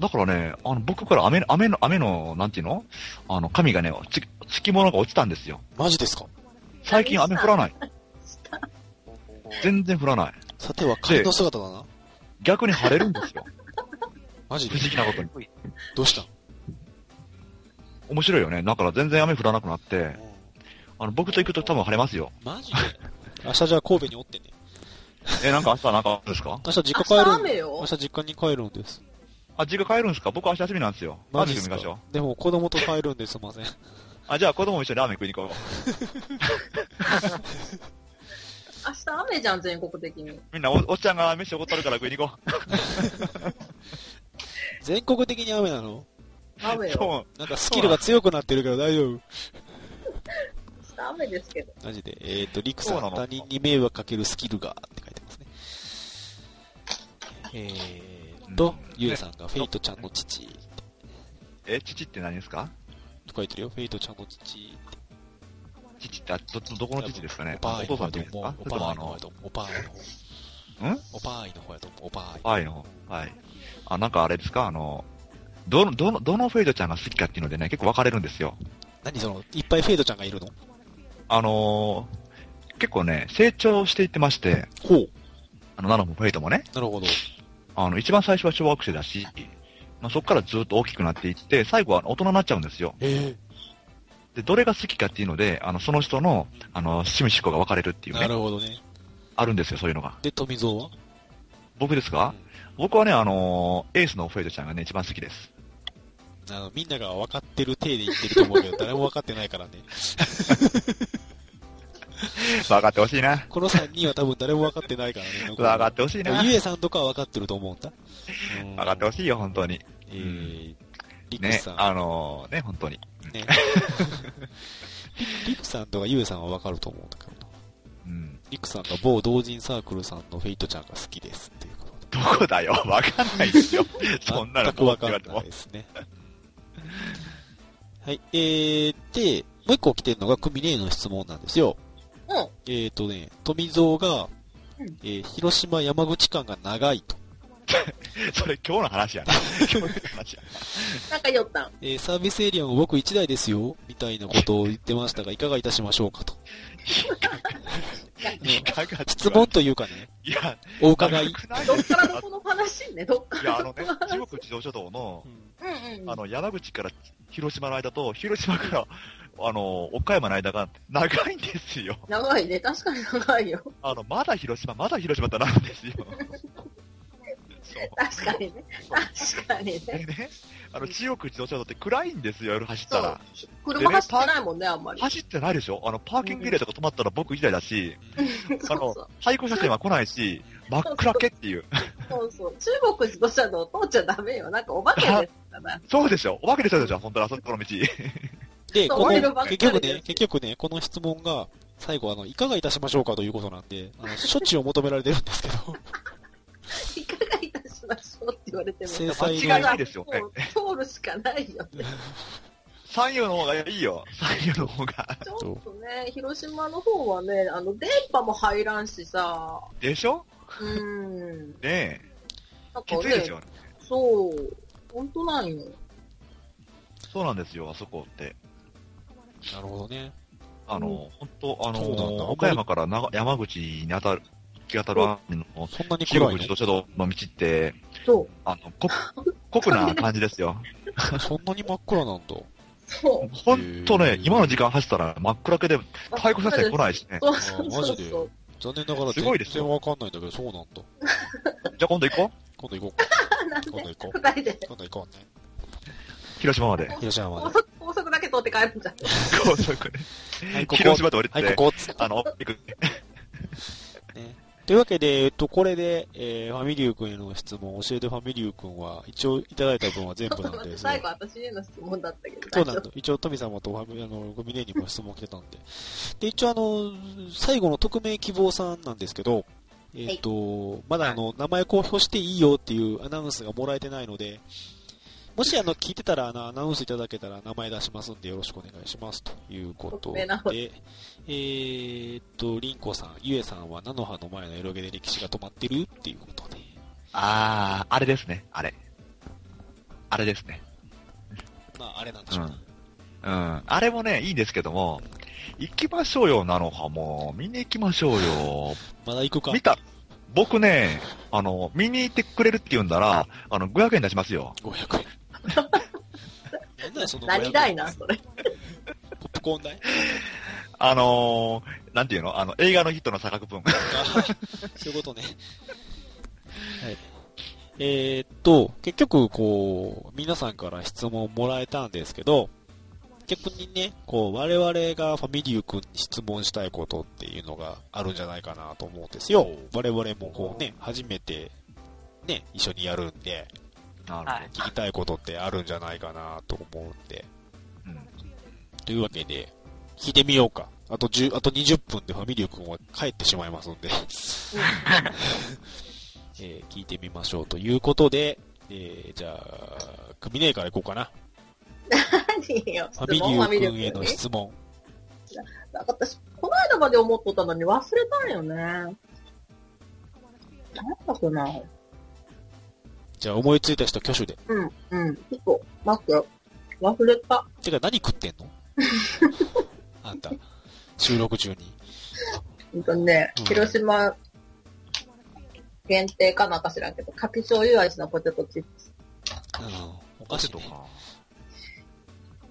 だからね、あの、僕から雨、雨の、雨の、なんていうの？あの、神がね、つ、つき物が落ちたんですよ。マジですか？最近雨降らない。全然降らない。さては仮の姿だな。逆に晴れるんですよ。マジ不で思議なことに。どうした？面白いよね。だから全然雨降らなくなってう、んあの、僕と行くと多分晴れますよ。マジで？明日じゃあ神戸におってね。え、なんか明日なんかあるんですか？明日実家帰明日る雨よ明日実家に帰るんです。あ、実家帰るんですか？僕明日休みなんですよ。マジっか？ですみましょう。でも子供と帰るんですいません。あ、じゃあ子供も一緒にラーメン食いに行こ 明日雨じゃん、全国的に。みんなお、おっちゃんが飯おごったるから食いに行こ 全国的に雨なの？う。雨よ。そう。なんかスキルが強くなってるけど大丈夫明日雨ですけど。マジで。えっ、と、リクさん、他人に迷惑かけるスキルがって書いてますね。えーと、うんゆえさんがフェイトちゃんの父え、父って何ですか？と書いてるよ。フェイトちゃんの父。父って、あどっちのどこの父ですかね？お父さん方やと思うって言うんですか？おばあいの方や、と思う。おばあいの方。ん？おばあいの方やと思う。おばあい。はいの方。はい。あ、なんかあれですか？あの、どの、どの、どのフェイトちゃんが好きかっていうのでね、結構分かれるんですよ。何その、いっぱいフェイトちゃんがいるの？あのー結構ね、成長していってまして、ほう。あの、なのはもフェイトもね、なるほど。あの、一番最初は小学生だし、まあ、そこからずっと大きくなっていって、最後は大人になっちゃうんですよ。えで、どれが好きかっていうので、あの、その人の、あの、趣味嗜好が分かれるっていうなるね、ほどね。あるんですよ、そういうのが。で、富蔵は？僕ですか、僕はね、あのーエースのフェイトちゃんがね、一番好きです。あの、みんなが分かってる体で言ってると思うけど、誰も分かってないからね。分かってほしいな。この3人は多分誰も分かってないからね。分かってほしいな。ゆえさんとかは分かってると思うんだ。うん分かってほしいよ、本当に。えー、リクねさ、ん。あのーね、本当に。ね。リリクさんとかゆえさんは分かると思うんだけどな。うん。リクさんが某同人サークルさんのフェイトちゃんが好きですっていうことで。どこだよ、分かんないですよ。そんなの全く分かんないですね。はい。えー、で、もう一個来てるのがクミネーの質問なんですよ。うん。えーとね、富蔵が、うんえー広島山口間が長いと。それ今日の話やな。今日の話やなんか言ったん？えーサービスエリアも僕1台ですよ、みたいなことを言ってましたが、いかがいたしましょうかと。いかが質問というかね、いや、お伺い。どっからどこの話ね、どっかいや、あらのねどこの、話。中国自動車道のう、んうんうん。あの、山口から広島の間と、広島から、あの、岡山の間が長いんですよ。長いね。確かに長いよ。あの、まだ広島、まだ広島ってなるんですよ。そう。確かにね。確かにね。でね、あの、中国自動車道って暗いんですよ、夜走ったら。。車走ってないもんね、あんまり。走ってないでしょ？あの、パーキングエリアとか止まったら僕一台だし、あの対向車線は来ないし、真っ暗けっていう。そうそう。中国自動車道通っちゃダメよ。なんかお化けですから。そうでしょ？お化けでしょじゃあ、本当にあそこの道。で、この、結局ね、結局ね、この質問が、最後あの、いかがいたしましょうかということなんで、あの、処置を求められてるんですけど、い ましょうって言われても。制裁間違いないですよね通るしかないよね。三遊の方がいいよ。三遊の方が。ちょっとね、広島の方はね、あの、電波も入らんしさ、でしょ？うーん。ねえ。なんかねきついです、よ。そう、本当なんよ。そうなんですよ、あそこって。なるほどね。あの、本当あの、岡山から長山口に当たる、行き当たる雨の、そんなに中暗い国自動車道の道って、そう、あの、こ、酷な感じですよ。の そんなに真っ暗なんだ。そう。ほんとね、今の時間走ったら真っ暗けで、対向車線来ないしね。そうそうあマジで？そうそう。残念ながらすごいですよ全然わかんないんだけど、そうなんだ。じゃあ今度行こう今度行こう今度で行こう。今度行こうね。広島まで。広島まで。高速、だけ通って帰るんじゃん。高速。広島で降りて、はい、ここあの、行く。ね。というわけで、えっと、これで、えー、ファミリュー君への質問、教えてファミリュー君は、一応いただいた分は全部なんで、最後私への質問だったけど。そうなんだ。一応、富様とファミ、あの、ゴミネにも質問来てたんで。で、一応あの、最後の匿名希望さんなんですけど、えっ、と、まだあの、名前公表していいよっていうアナウンスがもらえてないので、もしあの、聞いてたら、あの、アナウンスいただけたら名前出しますんでよろしくお願いしますということで、えーっと、リンコさん、ゆえさんは菜の葉の前のエロゲで歴史が止まってるっていうことで。あー、あれですね、あれ。あれですね。まあ、あれなんでしょうね。うん。あれもね、いいんですけども、行きましょうよ、菜の葉も。見に行きましょうよ。まだ行くか見た。僕ね、あの、見に行ってくれるって言うんなら、あの、500円出しますよ。500円。なんだよ、その500円何だいな、それ。ポップコーン代あのー、なんていうの？あの、映画のヒットの差額分。あそういうことね。はい。えーっと、結局、こう、皆さんから質問もらえたんですけど、逆にね、こう、我々がファミリュー君に質問したいことっていうのがあるんじゃないかなと思うんですよ。我々もこうね、初めて、ね、一緒にやるんで、なるほはい聞きたいことってあるんじゃないかなと思うんで。ど。うん。というわけで、聞いてみようか。あと10、あと20分で ファミリュー君は帰ってしまいますんで、えー聞いてみましょうということで、えー、じゃあ、クミネーからいこうかな。何よ、ファミリュー君への質問。なんか私、この間まで思っとったのに忘れたんよね。なんだかな。じゃあ思いついた人挙手で。うん、うん。ちょっと、待ってよ。忘れた。てか何食ってんの？あんた、収録中に。うんとねうん、広島限定かなんか知らんけど、かき醤油味のポテトチップス。うん、おポ菓子ね。テトか。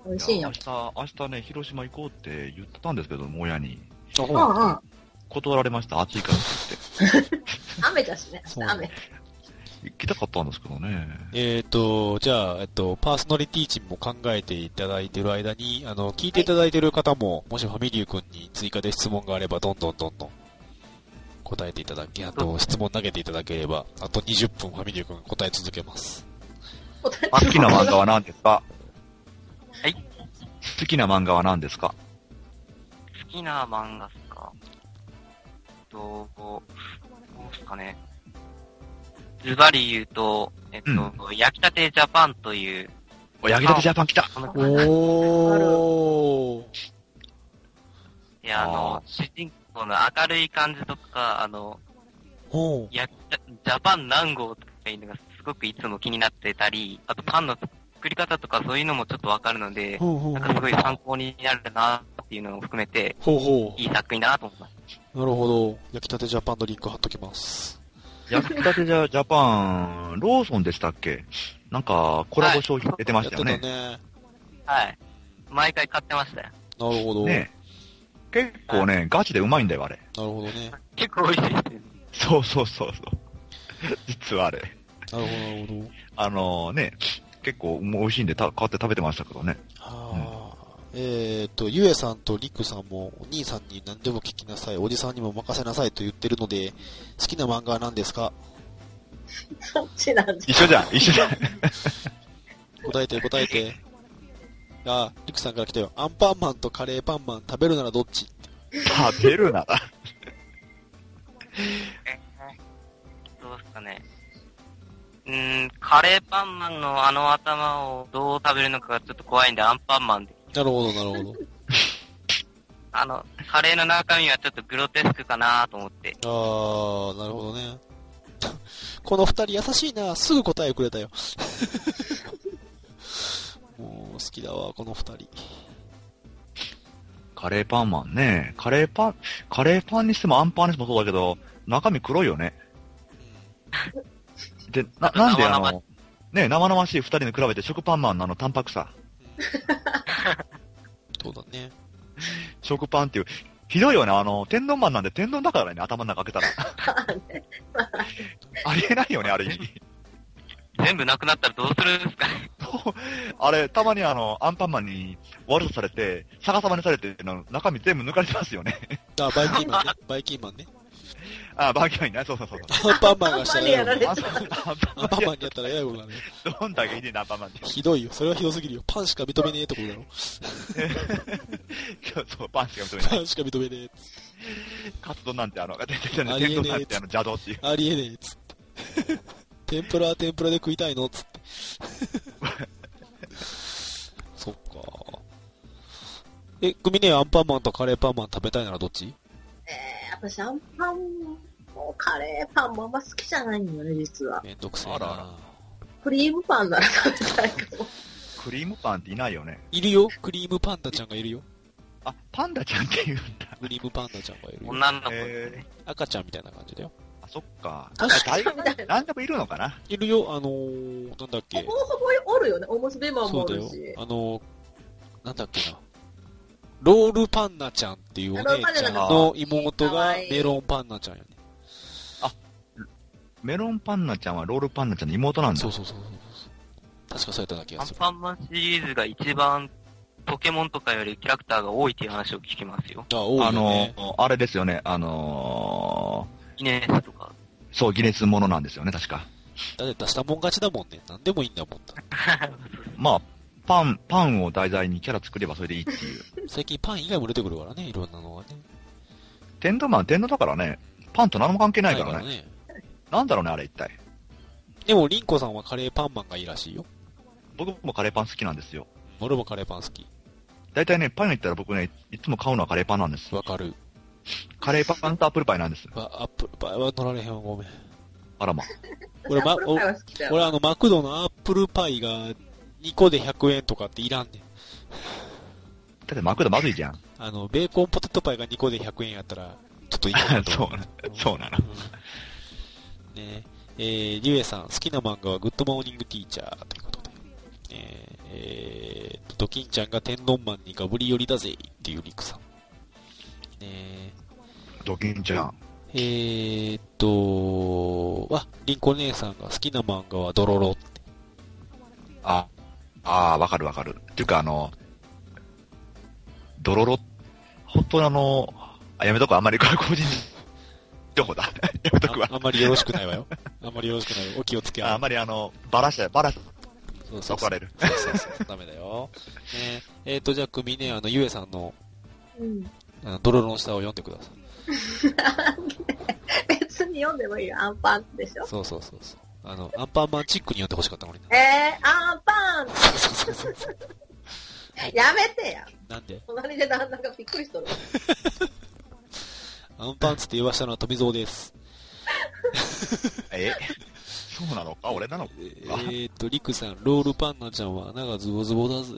美味しいんよや。明日、明日ね、広島行こうって言ってたんですけど、親に。あ、ほうら、んうん。断られました、暑いからって 雨だしね。雨。行きたかったんですけどね。えっ、と、じゃあ、えっと、パーソナリティ陣も考えていただいてる間に、あの、聞いていただいてる方も、もしファミリュー君に追加で質問があれば、どんどんどんどん答えていただき、あと、質問投げていただければ、あと20分ファミリュー君答え続けます。好きな漫画は何ですか？はい。好きな漫画は何ですか？好きな漫画っすか？と、どうすかね。ズバリ言うと、えっと、焼きたてジャパンという、お、焼きたてジャパン来たおー。いや、ああの、主人公の明るい感じとか、あの、おー。焼きた、ジャパン何号とかいうのがすごくいつも気になってたり、あとパンの作り方とかそういうのもちょっとわかるので、ほうほうなんかすごい参考になるなっていうのを含めて、ほうほいい作品だなと思います。う。なるほど。焼きたてジャパンのリンク貼っときます。焼きたてジャジャパン、ローソンでしたっけ？なんか、コラボ商品出てましたよね。ね。はい。毎回買ってましたよ。なるほど。ね結構ね、ガチでうまいんだよ、あれ。なるほどね。結構美味しいですね。そうそうそうそう。実はあれ。なるほど、なるほど。あのね、結構美味しいんでた買って食べてましたけどね。はあ、えっ、と、ゆえさんとりくさんも、お兄さんに何でも聞きなさい、おじさんにも任せなさいと言ってるので、好きな漫画は何ですか？そっちなんじ一緒じゃん、一緒じゃん。答えて、答えて。あ、りくさんから来たよ。アンパンマンとカレーパンマン食べるならどっち？食べるなら。どうですかね。うーん、カレーパンマンのあの頭をどう食べるのかがちょっと怖いんで、アンパンマンで。なるほど、なるほど。あの、カレーの中身はちょっとグロテスクかなと思って。あー、なるほどね。この二人優しいな。すぐ答えくれたよ。もう好きだわ、この二人。カレーパンマンね。カレーパン、カレーパンにしてもアンパンにしてもそうだけど、中身黒いよね。で、な、なんであ生々の、ね、生々しい二人に比べて食パンマンのあの淡白さ。そうだね。食パンっていう、ひどいよね。あの、天丼マンなんで天丼だからね、頭の中開けたら。ありえないよね、あれ。全部なくなったらどうするんですか？ね。あれ、たまにあの、アンパンマンに悪さされて、逆さまにされて、あの中身全部抜かれてますよね。あ、バイキンマンね。バイキンマンね。あ、バーキャインね。そうそうそうそう。アンパンマンがしたらアンパンマンにやられよ。アンパンマンにやったらえらいことだね。どんだけいいねアンパンマンって。ひどいよ。それはひどすぎるよ。パンしか認めねえってことだろ。そう、パンしか認めない。パンしか認めねえ。カツ丼なんてあの、天丼ありえねえなんてあの邪道っていう。ありえねえ、つって。天ぷらは天ぷらで食いたいのつって。そっか。え、グミねアンパンマンとカレーパンマン食べたいならどっち？えー、私アンパンもカレーパンもあんま好きじゃないんよね、実は。めんどくせえあらあな。クリームパンなら食べたいかも。クリームパンっていないよね。いるよ。クリームパンダちゃんがいるよ。あ、パンダちゃんって言うんだ。クリームパンダちゃんがいるよ。女の子。赤ちゃんみたいな感じだよ。あ、そっか。確か大概、なんでもいるのかな？いるよ。あのー、なんだっけ？ほ。ぼほぼおるよね。おむすびもそうだよ。あのー、なんだっけな。ロールパンナちゃんっていうお姉ちゃんの妹がメロンパンナちゃんやね。メロンパンナちゃんはロールパンナちゃんの妹なんだ。そうそうそうそう。確かそうやったような気アンがする。パンマンシリーズが一番ポケモンとかよりキャラクターが多いっていう話を聞きますよ。あ、多いね。の、あれですよね、あのイネスとか。ーそう、ギネスものなんですよね、確か。だって出したもん勝ちだもんね。なんでもいいんだもんな。まあ、パン、パンを題材にキャラ作ればそれでいいっていう。最近パン以外も出てくるからね、いろんなのがね。天童マン、天童だからね、パンと何も関係ないからね。ね。なんだろうね、あれ一体。でも、リンコさんはカレーパンマンがいいらしいよ。僕もカレーパン好きなんですよ。俺もカレーパン好き。大体ね、パン屋行ったら僕ね、いつも買うのはカレーパンなんです。わかる。カレーパンとアップルパイなんです。あ、アップルパイは乗られへんわ、ごめん。あらま。俺、ま、俺あの、マクドのアップルパイが2個で100円とかっていらんねん。だってマクドまずいじゃん。あの、ベーコンポテトパイが2個で100円やったら、ちょっといいかなと思そうな そうなのんねえー、リュウエさん、好きな漫画はグッドモーニングティーチャーということで。えー、えー、ドキンちゃんが天丼マンにガブリ寄りだぜっていうリクさん。ねドキンちゃん。えーっと、あ、リンコ姉さんが好きな漫画はドロロって。あ、ああ、わかるわかる。っていうかあの、ドロロ、本当にあの、あ、やめとこう、あんまりこれ個人情報だ。やめとくわあ。あんまりよろしくないわよ。あんまりよろしくないよ。お気をつけああんまりあの、バラした、バラしそうそう怒られる。そうそうそう。ダメだよ。ねえーと、じゃあ、組ね、あの、ゆえさんの、うん。あのドロロの下を読んでくださ 別に読んでもいいよ。アンパンでしょ？い。そうそうそうそう。あの、アンパンマンチックに読んでほしかったのにな。えー、アンパンそうそうそうそう。やめてや。なんで？隣で旦那がびっくりしとる。アンパンツって言わしたのは富蔵です。え？そうなのか？俺なのか？えーっと、リクさん、ロールパンナちゃんは穴がズボズボだぜ。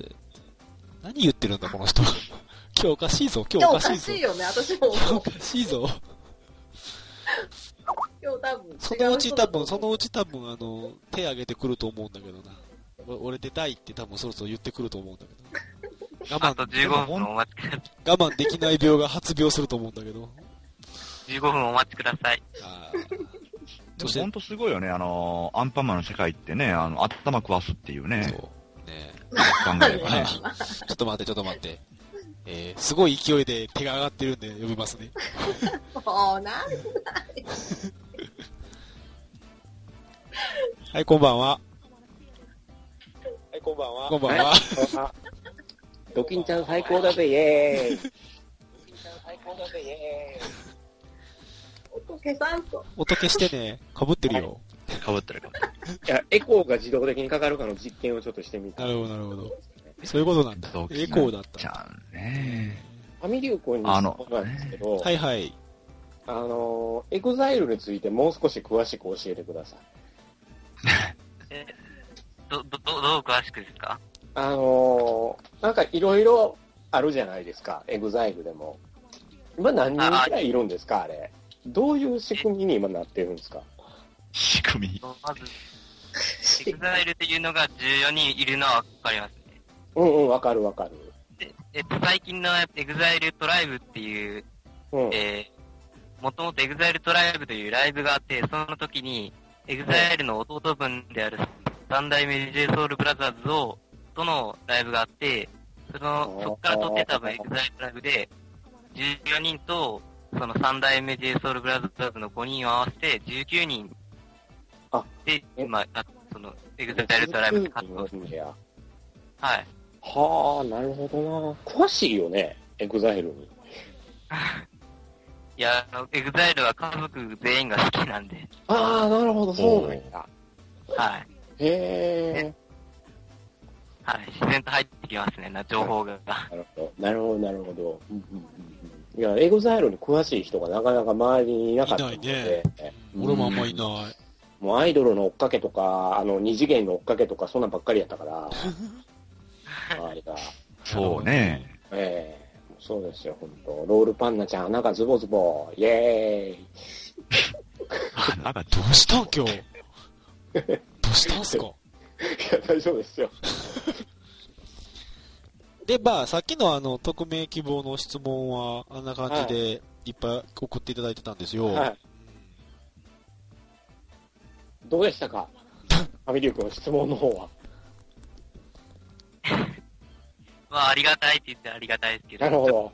何言ってるんだ、この人。今日おかしいぞ、今日今日おおかしいぞ。かしいよね。私も今日お。かしいぞ。今日多分。そのうち多分、そのうち多分、あの、手挙げてくると思うんだけどな。お俺出たいって多分そろそろ言ってくると思うんだけど。あと我慢、15分お待ちください。我慢できない病が発病すると思うんだけど。15分お待ちください。あーそしてでも本当すごいよね、あの、アンパンマンの世界ってね、あの、頭食わすっていうね、そう。ね考えればね。ちょっと待って、ちょっと待って。えー、すごい勢いで手が上がってるんで呼びますね。もう、なんはい、こんばんは。はい、こんばんは。こんばんは。あドキンちゃん最高だぜ、イェーイ。ドキンちゃん最高だぜ、イェーイ。音消さんと。音消してね、被ってるよ。かぶってるかいや、エコーが自動的にかかるかの実験をちょっとしてみた。なるほど、なるほど。そういうことなんだ。エコーだっちゃね。ファミ竜くんにあの質問なんですけど、はいはい。あの、 EXILE についてもう少し詳しく教えてください。えど、ど、どどう詳しくですか？あの、なんかいろいろあるじゃないですか、 EXILE でも。今何人くらいいるんですか、あれ。どういう仕組みに今なってるんですか？仕組み。まず、EXILE っていうのが14人いるのはわかりますね。うんうん、わかるわかる。で、えっと、最近の EXILE TRIBE っていう、うん。えー、もともと EXILE TRIBE というライブがあって、その時に、EXILE の弟分である三代目 J SOUL BROTHERS を、とのライブがあって、その、そっから撮ってた分 EXILE TRIBE で、14人と、その三代目 J ソウルブラザーズの5人を合わせて19人あで、え？今、あその、 EXILE TRIBE で活動うんやはい。はあ、なるほどな。詳しいよね、 EXILE に。いや、あの、 EXILE は家族全員が好きなんで、ああ、なるほど、そうなんや。はい。へえ。はい。自然と入ってきますね、な情報が。なるほど、なるほど、なるほど。うんうんうんうんいや、 EXILE に詳しい人がなかなか周りにいなかったのいで、ない俺もあんまいない。もうアイドルの追っかけとか、あの、二次元の追っかけとか、そんなんばっかりやったから、周りが。そうね。ええそうですよ、本当ロールパンナちゃん、穴がズボズボ、イェーイ。あなんか、どうしたん今日？どうしたんすか？いや、大丈夫ですよ。で、まあ、さっきのあの、匿名希望の質問は、あんな感じで、いっぱい送っていただいてたんですよ。はい。どうでしたか？ファミリー君の質問の方は。まあ、ありがたいって言ってありがたいですけど。なるほど。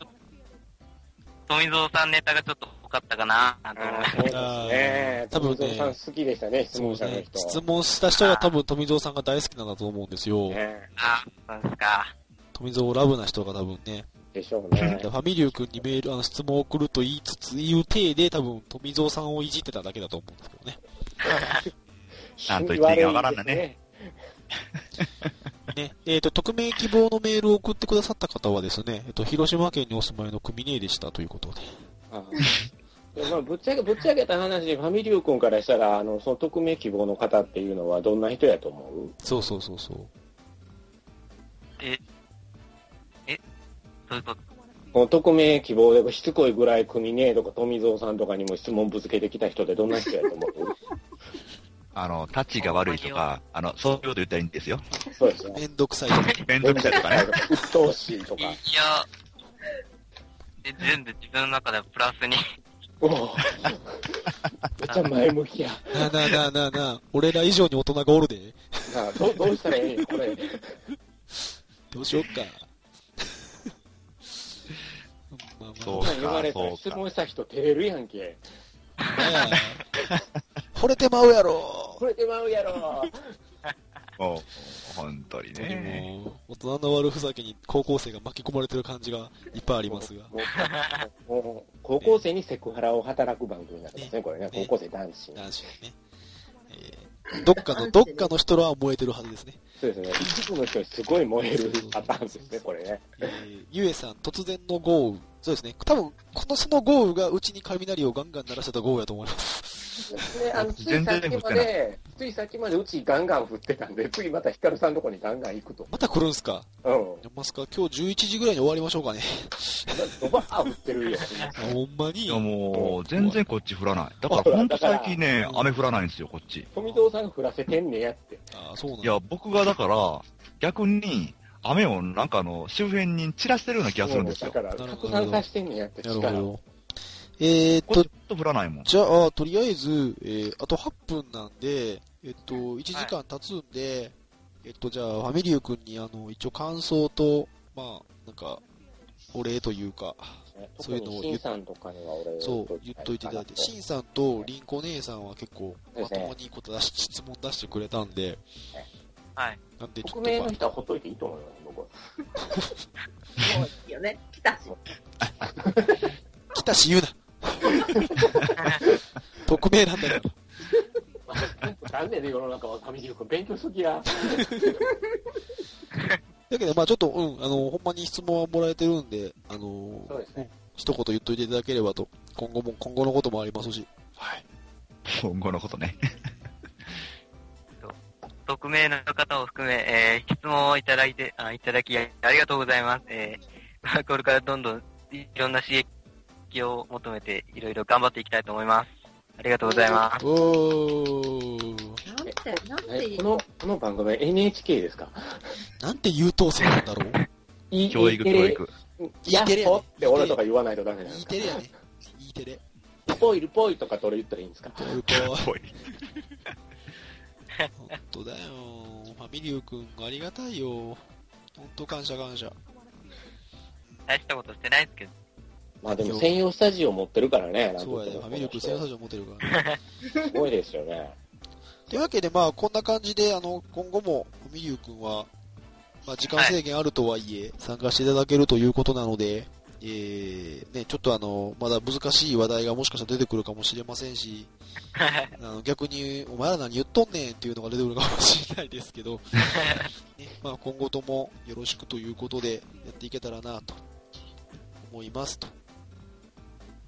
富蔵さんネタがちょっと多かったかな、と思いまあーそうですね。多分ね富蔵さん好きでしたね、質問そうね。者の人。質問した人が多分富蔵さんが大好きなんだと思うんですよ。ねあ、そうですか。富蔵ラブな人が多分ね。でしょうねフ。ァミリュー君にメール、あの質問を送ると言いつつ、言う体で多分富蔵さんをいじってただけだと思うんですけどね。なんと言っていいかわからんねね、えっ、と、匿名希望のメールを送ってくださった方はですね、えっ、と、広島県にお住まいの組姉でしたということで。あでまあ、ぶっちゃけ、ぶっちゃけた話、ファミリュー君からしたら、あの、その匿名希望の方っていうのはどんな人やと思う？そうそうそうそう。そういうこと？この匿名希望でしつこいぐらい組ねえとか富蔵さんとかにも質問ぶつけてきた人でどんな人やと思う？あの、タッチが悪いとか、あの、そういうこと言ったらいいんですよ。そうですよ。めんどくさいとか。めんどくさいとかね。鬱陶しいとかいや。、え全部自分の中ではプラスに。おおめっちゃ前向きや。なあなあなあなあなあ、俺ら以上に大人がおるで。なあどうどうしたらええんこれ。どうしよっか。まあまあそうそんなん言われたらそうか質問した人照れるやんけ。ねえ惚れてまうやろこれでまうやろ。もう、本当にでね。も、大人の悪ふざけに高校生が巻き込まれてる感じがいっぱいありますが。高校生にセクハラを働く番組になってますね、これね。高校生男子。男子はね。えーどっかの、どっかの人らは燃えてるはずですね。そうですね。一部の人にすごい燃えるパターンですね、これね。えーゆえさん、突然の豪雨。そうですね。多分、このその豪雨がうちに雷をガンガン鳴らしてた豪雨やと思います。ね、あの、ついさっきまで、ついさっきまでうちガンガン降ってたんで、次またヒカルさんのとこにガンガン行くと。また来るんすか？うん。やりますか？今日11時ぐらいに終わりましょうかね。ドバー降ってるよ。あ ほんまに？いやもう、全然こっち降らない。だからほんと最近ね、雨降らないんですよ、こっち。富蔵さんが降らせてんねやって。あそうなんだ。いや、僕がだから、逆に、雨をなんかあの、周辺に散らしてるような気がするんですよ。だから、たくさんさしてんねやって、なる。えーっとこっち、と降らないもん。じゃあ、とりあえず、えーあと8分なんで、えっと、1時間経つんで、えっと、じゃあ、ファミリュー君に、あの、一応感想と、まあ、なんか、お礼というか、そういうのを特にシンさんとかには俺そう、言っといていただいて、シンさんとリンコ姉さんは結構、まともにこと出し、質問出してくれたんで、はい。なんでちょ匿っと、ま名の人はほっといていいと思います、僕は。もういいよね。来たし。あ、来たし言うな。匿名なんだから。残念で世の中は神木君勉強しときや。だけど、まあちょっと、うん、あの、ほんまに質問はもらえてるんで、あの、そうですねん一言言っといていただければと、今後も、今後のこともありますし、はい。今後のことね。匿名の方を含め、えー質問をいただいて、あいただきありがとうございます。えーこれからどんどんいろんな刺激を求めて、いろいろ頑張っていきたいと思います。ありがとうございます。なんて、なんていいねこの、この番組は NHK ですか？なんて優等生なんだろう？いい教育、教育。やっほって俺とか言わないとダメなんですか？いいテレやね。いいテレ。ポイルポイとかって俺言ったらいいんですか？トルコ。ぽい。ほんとだよ。ファミリュー君ありがたいよ。ほんと感謝感謝。大したことしてないですけど。まあでも専用スタジオ持ってるからね。そうやね。ファミリュー君専用スタジオ持ってるからね。すごいですよね。というわけで、まあ、こんな感じで、あの、今後も、ファミリュー君は、まあ、時間制限あるとはいえ、参加していただけるということなので、えー、ね、ちょっとあの、まだ難しい話題がもしかしたら出てくるかもしれませんし、あの逆に、お前ら何言っとんねんっていうのが出てくるかもしれないですけど、ね、まあ、今後ともよろしくということで、やっていけたらなと、思いますと。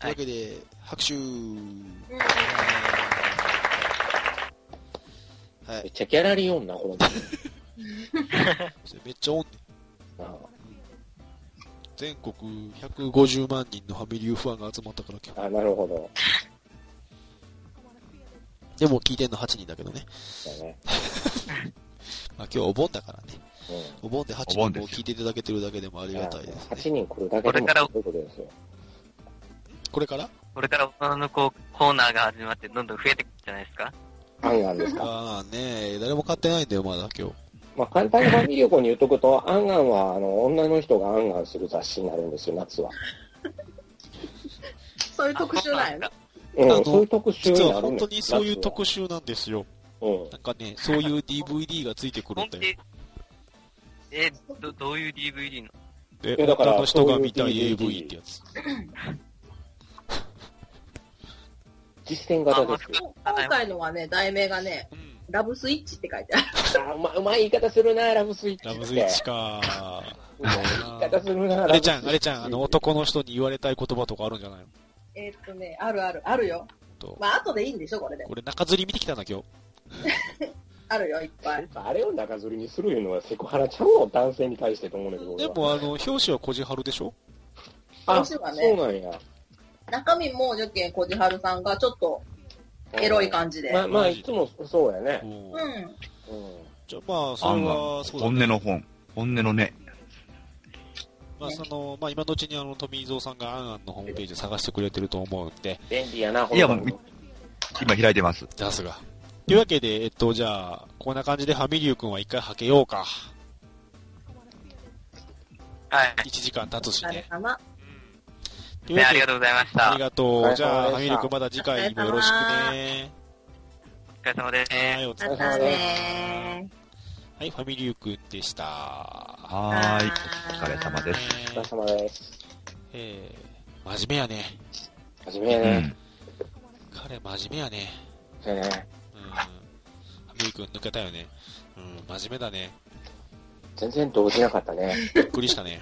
というわけで、拍手はいめっ。ちゃギャラリー女、この人それ めっちゃおんね全国150万人のファミリーファンが集まったから今日。あ、なるほど。でも聞いてんの8人だけどね。だね。まあ今日はお盆だからね。うん。お盆で8お人も聞いていただけてるだけでもありがたいです8ね。人来るだけでもこれからそういうことですよ。これから？これから大人のこうコーナーが始まってどんどん増えていくんじゃないですかあんあんですか。ああね誰も買ってないんだよまだ今日。まあ、簡単にファミリー横に言っとくと、アンアンは、あの、女の人がアンアンする雑誌になるんですよ、夏は。そういう特集なんやね。うそういう特集実になるんですは本当にそういう特集。集なんですよ。うん。なんかね、そういう DVD がついてくるんだよ。え、ど、どういう DVD の？で、いやだから女の人が見たいう AV DVD ってやつ。実践型ですよ。今回のはね、題名がね、うん。ラブスイッチって書いてある。あうまうまい言い方するな、ラブスイッチ。ラブスイッチか。うまい言い方するな、あれちゃん、あれちゃん、あの、男男の人に言われたい言葉とかあるんじゃないの？えーっとね、あるある、あるよ。と。まあ、後でいいんでしょ、これで。これ中吊り見てきたんだ、今日。あるよ、いっぱい。あれを中吊りにするいうのはセクハラちゃうの？男性に対してと思うんだけど。でも、あの、表紙はこじはるでしょ？あ、表そう紙はねなんや。中身も、じゃけん、こじはるさんがちょっと、エロい感じで。まあ、まあ、いつもそうやねう。ん。うん。うん。じゃあまあ、それは、そうだね。本音の本。本音のね。まあ、その、まあ、今のうちにあの、富蔵さんがアンアンのホームページで探してくれてると思うんで、便利やな、いやも今開いてます。出すが。というわけで、えっと、じゃあ、こんな感じでファミリュー君は一回はけようか。はい。1時間経つしね。あれかな。というわけでねありがとうございました。ありがとう。じゃあ、ファミリュー君また次回もよろしくね。お疲れ様です。はい、お疲れ様です。ねはい、ファミリュー君でした。はーい。お疲れ様です。お疲れ様です。えー、真面目やね。うはじめね。ん。彼真面目やね。ねうん。ファミリュー君抜けたよね。うん、真面目だね。全然動じなかったね。びっくりしたね。